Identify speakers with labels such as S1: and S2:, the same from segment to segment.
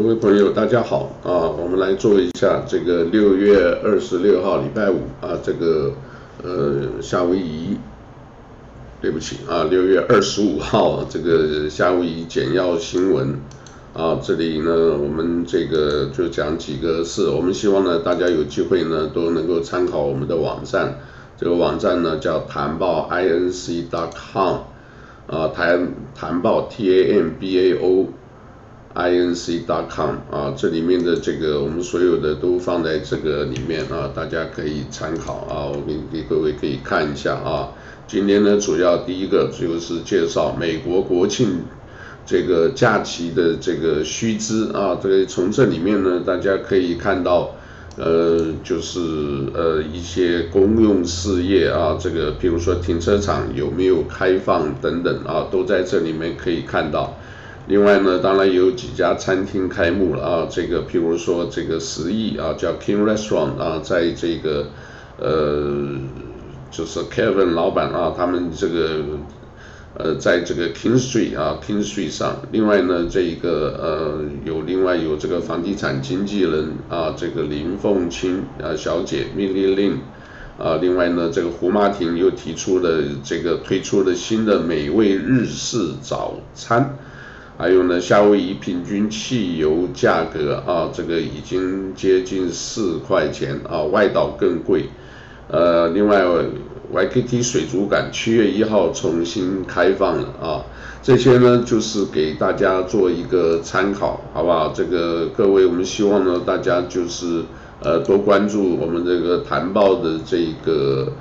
S1: 各位朋友，大家好啊！我们来做一下这个六月二十六号礼拜五啊，这个呃夏威夷，对不起啊，六月二十五号这个夏威夷简要新闻啊，这里呢我们这个就讲几个事，我们希望呢大家有机会呢都能够参考我们的网站，这个网站呢叫谭报 I N C. dot com 啊，谭谭报 t a m b a o inc.com 啊，这里面的这个我们所有的都放在这个里面啊，大家可以参考啊，我给给各位可以看一下啊。今天呢，主要第一个就是介绍美国国庆这个假期的这个须知啊，这个从这里面呢，大家可以看到，呃，就是呃一些公用事业啊，这个比如说停车场有没有开放等等啊，都在这里面可以看到。另外呢，当然有几家餐厅开幕了啊，这个譬如说这个十亿啊，叫 King Restaurant 啊，在这个呃，就是 Kevin 老板啊，他们这个呃，在这个 King Street 啊，King Street 上。另外呢，这一个呃，有另外有这个房地产经纪人啊，这个林凤清啊小姐 Millie Lin 啊，另外呢，这个胡马婷又提出了这个推出了新的美味日式早餐。还有呢，夏威夷平均汽油价格啊，这个已经接近四块钱啊，外岛更贵。呃，另外，YKT 水族馆七月一号重新开放了啊，这些呢就是给大家做一个参考，好不好？这个各位，我们希望呢大家就是呃多关注我们这个谭报的这个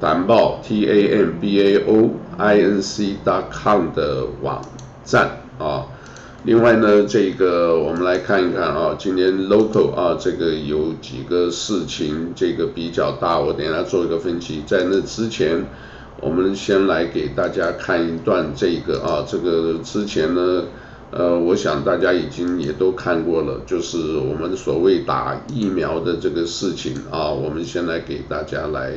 S1: 谭报 T A M B A O I N C dot com 的网站。啊，另外呢，这个我们来看一看啊，今年 local 啊，这个有几个事情，这个比较大，我等一下做一个分析。在那之前，我们先来给大家看一段这个啊，这个之前呢，呃，我想大家已经也都看过了，就是我们所谓打疫苗的这个事情啊，我们先来给大家来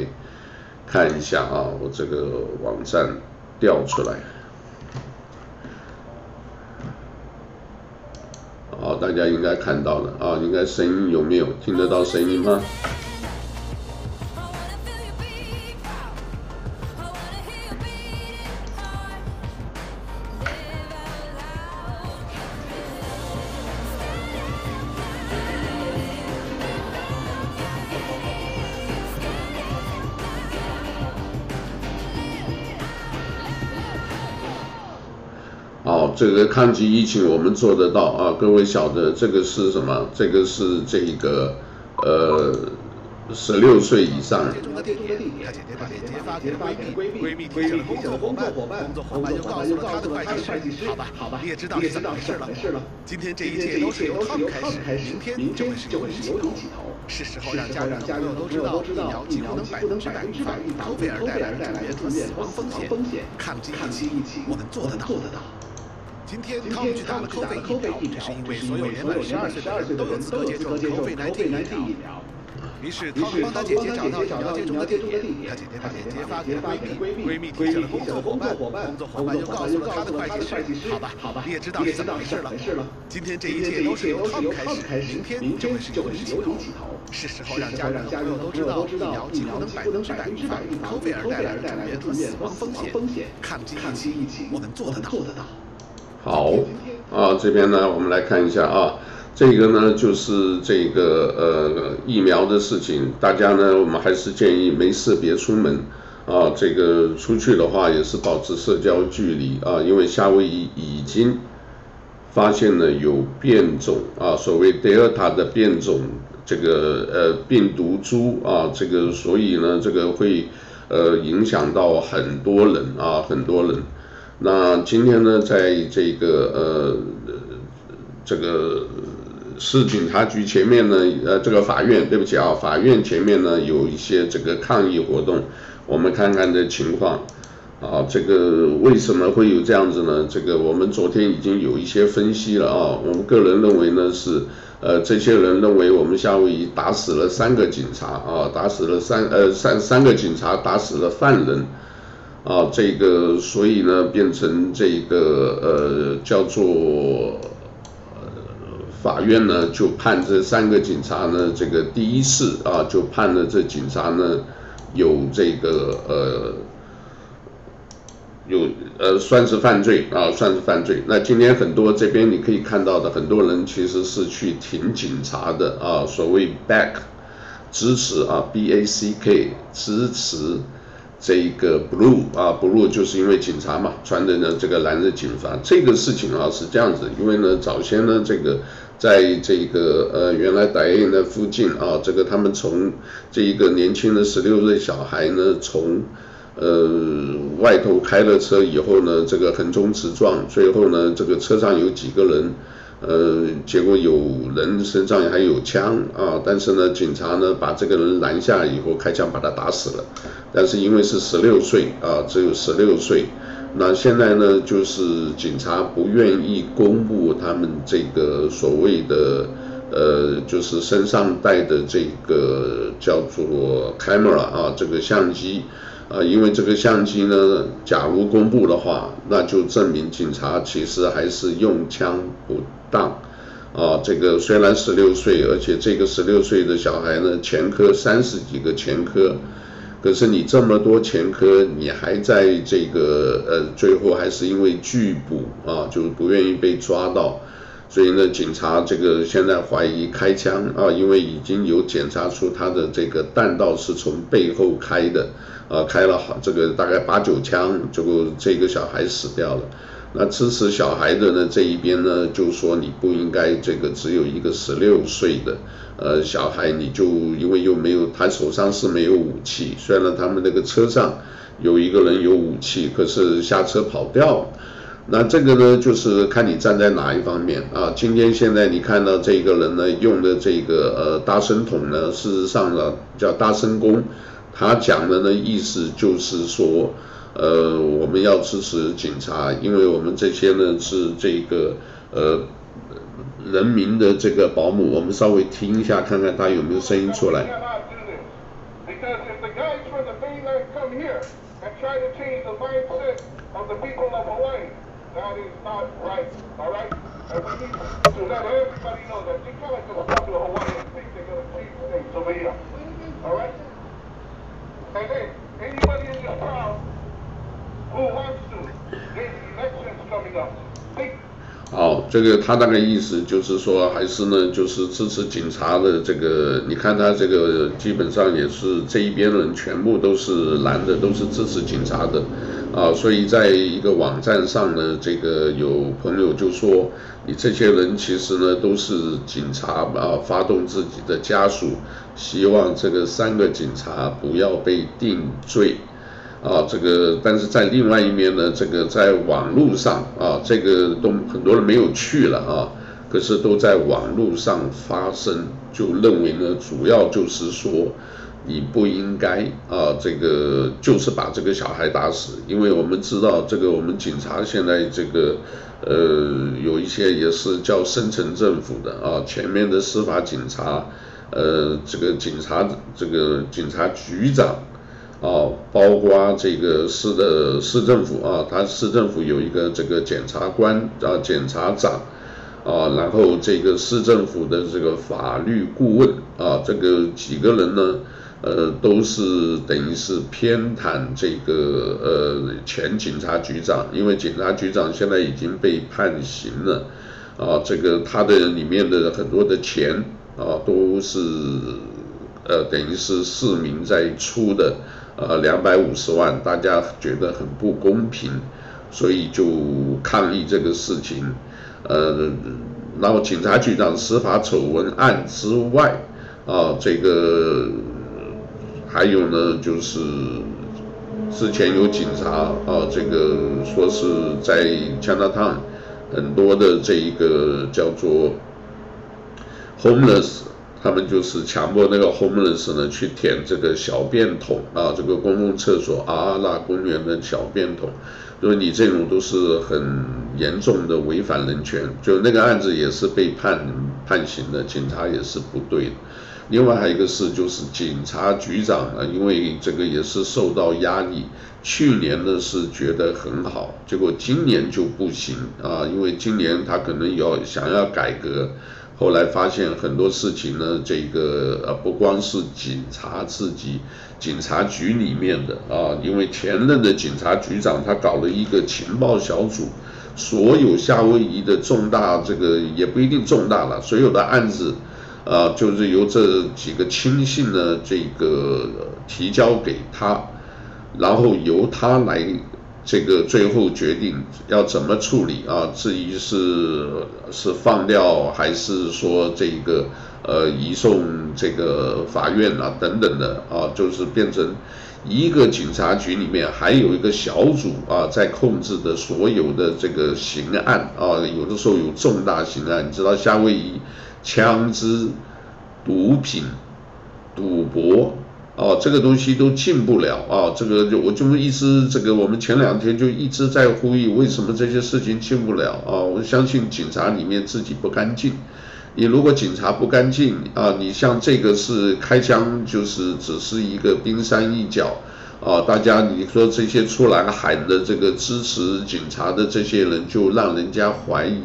S1: 看一下啊，我这个网站调出来。好，大家应该看到了啊，应该声音有没有听得到声音吗？这个抗击疫情我们做得到啊！各位晓得这个是什么？这个是这一个呃十六岁以上。接触的地点，他姐姐把链接发给闺蜜，闺蜜提醒了工作伙伴，工作伙伴又告诉了他的会计师。好吧，好吧，你也知道是怎么回事了。今天这一切都是由 Tom 开始，明天就会是由你起头。是时候让家人朋友都知道，疫苗几乎能百分之百预防科威尔带来的住院和死亡风险。抗击疫情，我们做得到。今天他们去打了 COVID 疫苗，这是因为所有年满十二岁的人。都有资格接种 COVID-19 疫苗。于是他们帮他姐姐找到疫苗接种的地点，他姐姐把链接发给闺蜜，闺蜜提醒了工作伙伴，工作伙伴又告诉了他的会计师。好吧，好吧，你也知道是怎么回事了。今天这一切都是由他们开始，明天就会是由你起头。是时候让家人。朋友都知道，疫苗几乎能百分之百预防 COVID 带来的住院和死亡风险。抗击疫情，我们做得到。好啊，这边呢，我们来看一下啊，这个呢就是这个呃疫苗的事情，大家呢我们还是建议没事别出门啊，这个出去的话也是保持社交距离啊，因为夏威夷已经发现了有变种啊，所谓德尔塔的变种这个呃病毒株啊，这个所以呢这个会呃影响到很多人啊，很多人。那今天呢，在这个呃这个市警察局前面呢，呃这个法院，对不起啊，法院前面呢有一些这个抗议活动，我们看看的情况啊，这个为什么会有这样子呢？这个我们昨天已经有一些分析了啊，我们个人认为呢是，呃这些人认为我们夏威夷打死了三个警察啊，打死了三呃三三个警察打死了犯人。啊，这个所以呢，变成这个呃叫做法院呢就判这三个警察呢，这个第一次啊就判了这警察呢有这个呃有呃算是犯罪啊，算是犯罪。那今天很多这边你可以看到的，很多人其实是去挺警察的啊，所谓 back 支持啊，B A C K 支持。这一个 blue 啊，blue 就是因为警察嘛，穿的呢这个蓝的警服。这个事情啊是这样子，因为呢早先呢这个在这个呃原来大院的附近啊，这个他们从这一个年轻的十六岁小孩呢从呃外头开了车以后呢，这个横冲直撞，最后呢这个车上有几个人。呃，结果有人身上还有枪啊，但是呢，警察呢把这个人拦下以后，开枪把他打死了。但是因为是十六岁啊，只有十六岁，那现在呢，就是警察不愿意公布他们这个所谓的呃，就是身上带的这个叫做 camera 啊，这个相机。啊，因为这个相机呢，假如公布的话，那就证明警察其实还是用枪不当。啊，这个虽然十六岁，而且这个十六岁的小孩呢，前科三十几个前科，可是你这么多前科，你还在这个呃，最后还是因为拒捕啊，就不愿意被抓到。所以呢，警察这个现在怀疑开枪啊，因为已经有检查出他的这个弹道是从背后开的，啊，开了好这个大概八九枪，结果这个小孩死掉了。那支持小孩的呢这一边呢，就说你不应该这个只有一个十六岁的呃小孩，你就因为又没有他手上是没有武器，虽然他们那个车上有一个人有武器，可是下车跑掉了。那这个呢，就是看你站在哪一方面啊。今天现在你看到这个人呢，用的这个呃大声筒呢，事实上呢叫大声公，他讲的呢意思就是说，呃，我们要支持警察，因为我们这些呢是这个呃人民的这个保姆。我们稍微听一下，看看他有没有声音出来。And to let
S2: everybody know that you're coming to a popular Hawaiian think they're going to cheese So be here. All right? And then, anybody in your town who wants to, there's elections coming up. Think
S1: 哦，这个他大概意思就是说，还是呢，就是支持警察的这个。你看他这个基本上也是这一边人全部都是男的，都是支持警察的。啊，所以在一个网站上呢，这个有朋友就说，你这些人其实呢都是警察啊，发动自己的家属，希望这个三个警察不要被定罪，啊，这个但是在另外一面呢，这个在网络上啊，这个都很多人没有去了啊，可是都在网络上发声，就认为呢，主要就是说。你不应该啊，这个就是把这个小孩打死，因为我们知道这个我们警察现在这个呃有一些也是叫深层政府的啊，前面的司法警察，呃这个警察这个警察局长啊，包括这个市的市政府啊，他市政府有一个这个检察官啊，检察长啊，然后这个市政府的这个法律顾问啊，这个几个人呢？呃，都是等于是偏袒这个呃前警察局长，因为警察局长现在已经被判刑了，啊，这个他的里面的很多的钱啊都是呃等于是市民在出的，呃两百五十万，大家觉得很不公平，所以就抗议这个事情，呃，然后警察局长司法丑闻案之外，啊这个。还有呢，就是之前有警察啊，这个说是在 Chinatown 很多的这一个叫做 homeless，他们就是强迫那个 homeless 呢去填这个小便桶啊，这个公共厕所啊，那公园的小便桶，因为你这种都是很严重的违反人权，就那个案子也是被判判刑的，警察也是不对的。另外还有一个事，就是警察局长呢，因为这个也是受到压力，去年呢是觉得很好，结果今年就不行啊，因为今年他可能要想要改革，后来发现很多事情呢，这个呃不光是警察自己，警察局里面的啊，因为前任的警察局长他搞了一个情报小组，所有夏威夷的重大这个也不一定重大了，所有的案子啊，就是由这几个亲信呢这个提交给他，然后由他来。这个最后决定要怎么处理啊？至于是是放掉还是说这个呃移送这个法院啊等等的啊，就是变成一个警察局里面还有一个小组啊，在控制的所有的这个刑案啊，有的时候有重大刑案，你知道夏威夷枪支、毒品、赌博。哦，这个东西都进不了啊！这个就我就一直这个，我们前两天就一直在呼吁，为什么这些事情进不了啊？我相信警察里面自己不干净。你如果警察不干净啊，你像这个是开枪，就是只是一个冰山一角啊。大家你说这些出来喊的这个支持警察的这些人，就让人家怀疑。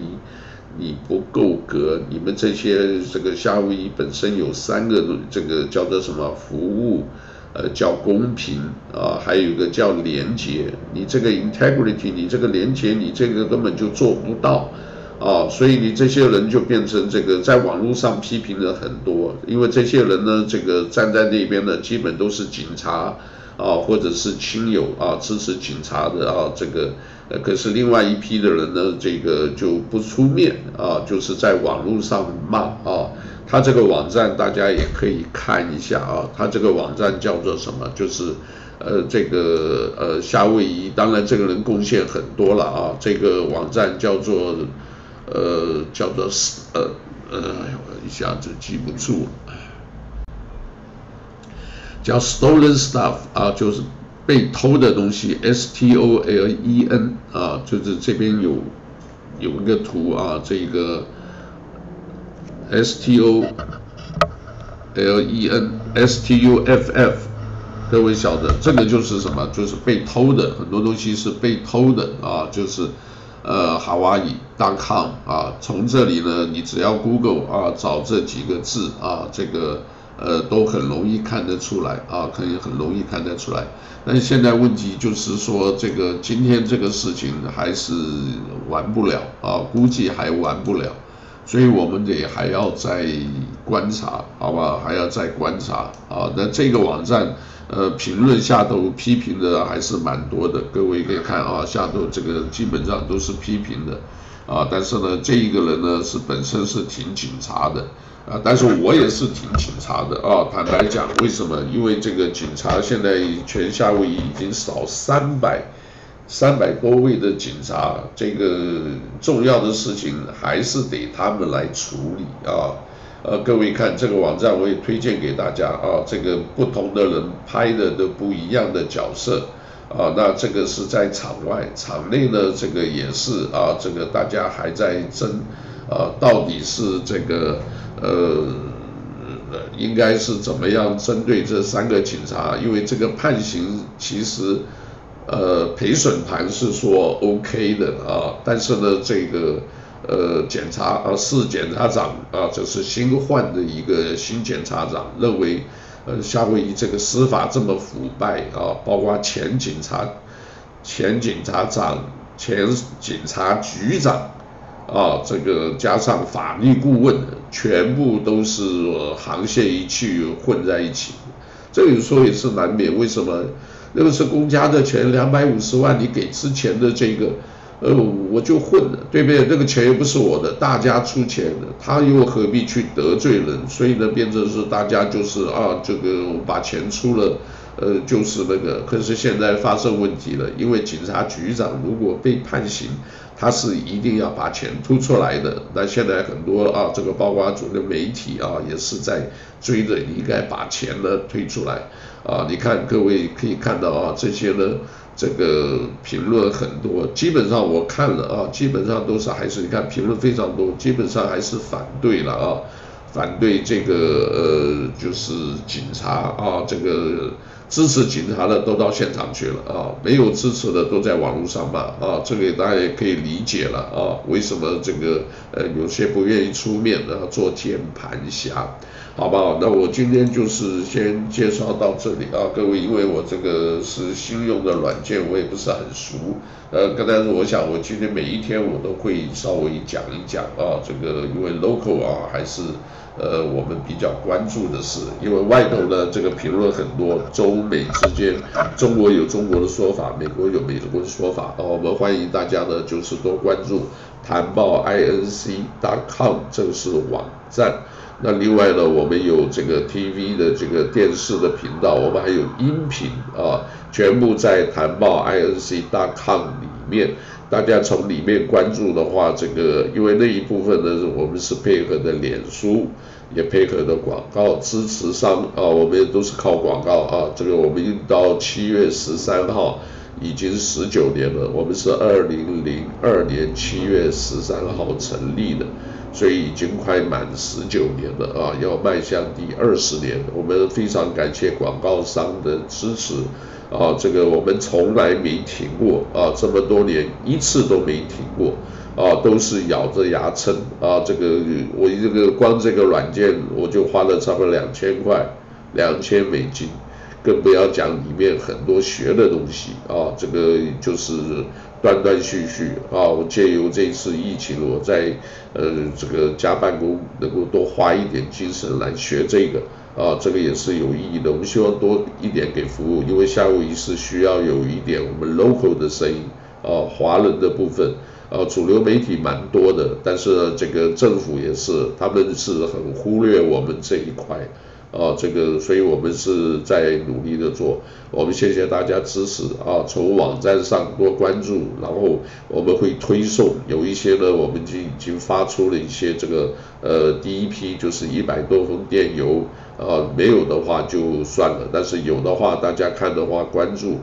S1: 你不够格，你们这些这个夏威夷本身有三个这个叫做什么服务，呃，叫公平啊，还有一个叫廉洁。你这个 integrity，你这个廉洁，你这个根本就做不到啊，所以你这些人就变成这个在网络上批评了很多，因为这些人呢，这个站在那边的基本都是警察啊，或者是亲友啊，支持警察的啊，这个。呃，可是另外一批的人呢，这个就不出面啊，就是在网络上骂啊。他这个网站大家也可以看一下啊，他这个网站叫做什么？就是呃，这个呃夏威夷，当然这个人贡献很多了啊。这个网站叫做呃叫做呃呃，我一下子记不住了，叫 Stolen Stuff 啊，就是。被偷的东西，S T O L E N 啊，就是这边有有一个图啊，这个 S T O L E N S T U F F，各位晓得这个就是什么？就是被偷的，很多东西是被偷的啊，就是呃，Hawaii.com 啊，从这里呢，你只要 Google 啊，找这几个字啊，这个。呃，都很容易看得出来啊，可以很容易看得出来。但现在问题就是说，这个今天这个事情还是完不了啊，估计还完不了，所以我们得还要再观察，好吧？还要再观察啊。那这个网站，呃，评论下头批评的还是蛮多的，各位可以看啊，下头这个基本上都是批评的啊。但是呢，这一个人呢是本身是挺警察的。啊，但是我也是挺警察的啊。坦白讲，为什么？因为这个警察现在全夏威夷已经少三百三百多位的警察，这个重要的事情还是得他们来处理啊。呃，各位看这个网站，我也推荐给大家啊。这个不同的人拍的都不一样的角色啊。那这个是在场外，场内呢，这个也是啊。这个大家还在争啊，到底是这个。呃，应该是怎么样针对这三个警察？因为这个判刑其实，呃，陪审团是说 OK 的啊，但是呢，这个呃，检察啊，市检察长啊，这是新换的一个新检察长，认为呃，夏威夷这个司法这么腐败啊，包括前警察、前警察长、前警察局长。啊，这个加上法律顾问，全部都是沆瀣一气混在一起，这有时候也是难免。为什么？那个是公家的钱，两百五十万，你给之前的这个，呃，我就混了，对不对？那个钱又不是我的，大家出钱的，他又何必去得罪人？所以呢，变成是大家就是啊，这个把钱出了，呃，就是那个。可是现在发生问题了，因为警察局长如果被判刑。他是一定要把钱吐出来的，那现在很多啊，这个包括主流媒体啊，也是在追着应该把钱呢推出来啊。你看各位可以看到啊，这些呢，这个评论很多，基本上我看了啊，基本上都是还是你看评论非常多，基本上还是反对了啊，反对这个呃，就是警察啊，这个支持警察的都到现场去了啊，没有支持的都在网络上骂啊，这个大家也可以理解了啊，为什么这个呃有些不愿意出面的做键盘侠，好不好？那我今天就是先介绍到这里啊，各位，因为我这个是新用的软件，我也不是很熟，呃，刚才我想我今天每一天我都会稍微讲一讲啊，这个因为 local 啊还是。呃，我们比较关注的是，因为外头呢，这个评论很多，中美之间，中国有中国的说法，美国有美国的说法，哦，我们欢迎大家呢，就是多关注谭报 inc.com 正式网站。那另外呢，我们有这个 TV 的这个电视的频道，我们还有音频啊，全部在谭报 inc.com 里面。大家从里面关注的话，这个因为那一部分呢，我们是配合的脸书，也配合的广告支持商啊，我们也都是靠广告啊。这个我们到七月十三号已经十九年了，我们是二零零二年七月十三号成立的，所以已经快满十九年了啊，要迈向第二十年。我们非常感谢广告商的支持。啊，这个我们从来没停过啊，这么多年一次都没停过啊，都是咬着牙撑啊。这个我这个光这个软件我就花了差不多两千块，两千美金，更不要讲里面很多学的东西啊。这个就是断断续续啊，我借由这次疫情，我在呃这个加办公能够多花一点精神来学这个。啊，这个也是有意义的。我们希望多一点给服务，因为夏威夷是需要有一点我们 local 的声音啊，华人的部分啊，主流媒体蛮多的，但是，这个政府也是，他们是很忽略我们这一块啊，这个，所以我们是在努力的做。我们谢谢大家支持啊，从网站上多关注，然后我们会推送，有一些呢，我们就已经发出了一些这个呃，第一批就是一百多封电邮。啊，没有的话就算了，但是有的话，大家看的话关注，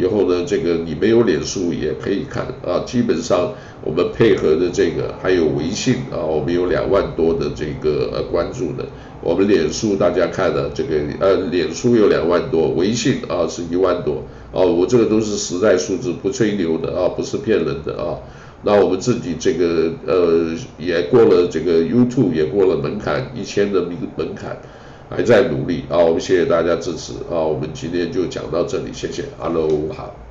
S1: 以后呢，这个你没有脸书也可以看啊。基本上我们配合的这个还有微信啊，我们有两万多的这个呃关注的。我们脸书大家看的这个呃，脸书有两万多，微信啊是一万多啊。我这个都是实在数字，不吹牛的啊，不是骗人的啊。那我们自己这个呃也过了这个 YouTube 也过了门槛，一千的门门槛。还在努力啊！我们谢谢大家支持啊！我们今天就讲到这里，谢谢，哈喽，好。